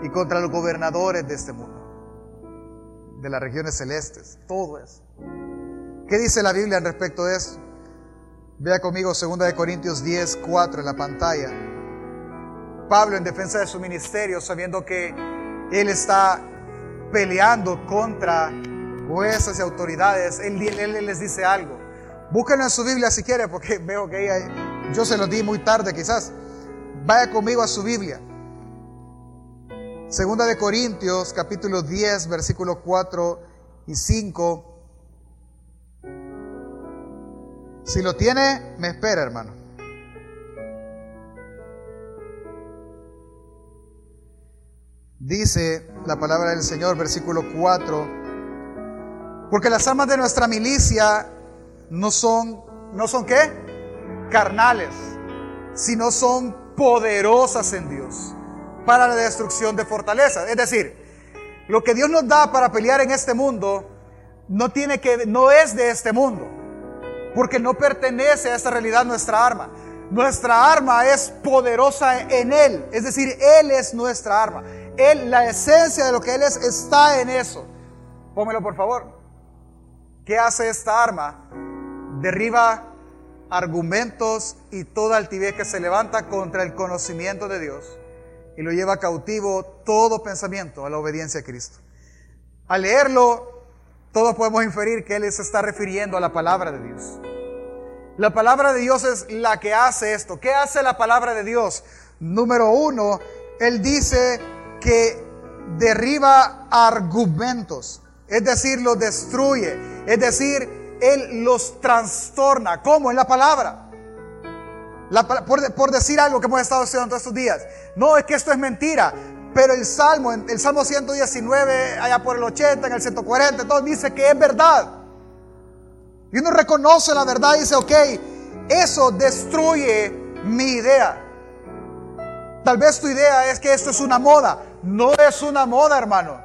Speaker 3: y contra los gobernadores de este mundo, de las regiones celestes, todo eso. ¿Qué dice la Biblia en respecto de eso? Vea conmigo 2 de Corintios 10, 4 en la pantalla. Pablo en defensa de su ministerio, sabiendo que él está peleando contra jueces y autoridades, él, les dice algo. Búsquenlo en su Biblia si quiere, porque veo que yo se lo di muy tarde quizás. Vaya conmigo a su Biblia. Segunda de Corintios, capítulo 10, versículos 4 y 5. Si lo tiene, me espera, hermano. Dice la palabra del Señor, versículo 4, porque las armas de nuestra milicia no son, ¿no son qué? Carnales, sino son poderosas en Dios para la destrucción de fortalezas. Es decir, lo que Dios nos da para pelear en este mundo no tiene que no es de este mundo, porque no pertenece a esta realidad nuestra arma. Nuestra arma es poderosa en él, es decir, él es nuestra arma. Él, la esencia de lo que Él es, está en eso. Pómelo por favor. ¿Qué hace esta arma? Derriba argumentos y toda altivez que se levanta contra el conocimiento de Dios y lo lleva cautivo todo pensamiento a la obediencia a Cristo. Al leerlo, todos podemos inferir que Él se está refiriendo a la palabra de Dios. La palabra de Dios es la que hace esto. ¿Qué hace la palabra de Dios? Número uno, Él dice que derriba argumentos, es decir, los destruye, es decir, Él los trastorna. ¿Cómo? En la palabra. por, decir algo que hemos estado estudiando todos estos días. No, es que esto es mentira. Pero el Salmo, el Salmo 119, allá por el 80, en el 140, todo dice que es verdad. Y uno reconoce la verdad y dice, ok, eso destruye mi idea. Tal vez tu idea es que esto es una moda. No es una moda, hermano.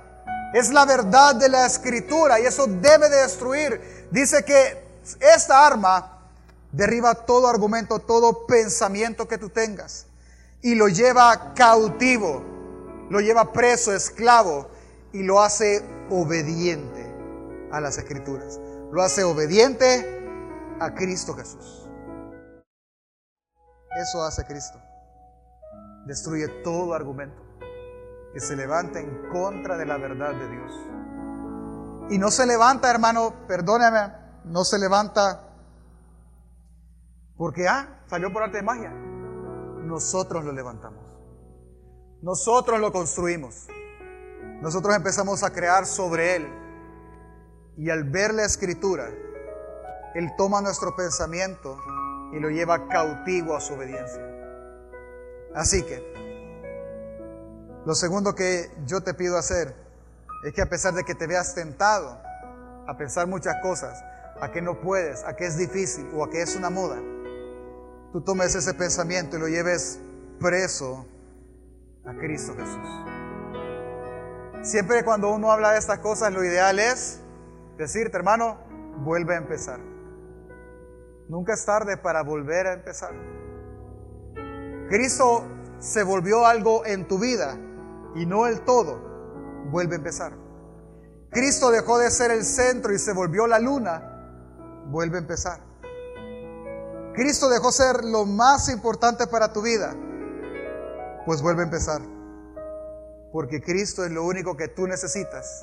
Speaker 3: Es la verdad de la escritura y eso debe de destruir. Dice que esta arma derriba todo argumento, todo pensamiento que tú tengas y lo lleva cautivo, lo lleva preso, esclavo y lo hace obediente a las escrituras. Lo hace obediente a Cristo Jesús. Eso hace Cristo. Destruye todo argumento que se levanta en contra de la verdad de Dios. Y no se levanta, hermano, perdóname, no se levanta porque, ah, salió por arte de magia. Nosotros lo levantamos. Nosotros lo construimos. Nosotros empezamos a crear sobre él. Y al ver la escritura, él toma nuestro pensamiento y lo lleva cautivo a su obediencia. Así que, lo segundo que yo te pido hacer es que a pesar de que te veas tentado a pensar muchas cosas, a que no puedes, a que es difícil o a que es una moda, tú tomes ese pensamiento y lo lleves preso a Cristo Jesús. Siempre cuando uno habla de estas cosas, lo ideal es decirte, hermano, vuelve a empezar. Nunca es tarde para volver a empezar. Cristo se volvió algo en tu vida y no el todo, vuelve a empezar. Cristo dejó de ser el centro y se volvió la luna, vuelve a empezar. Cristo dejó ser lo más importante para tu vida, pues vuelve a empezar. Porque Cristo es lo único que tú necesitas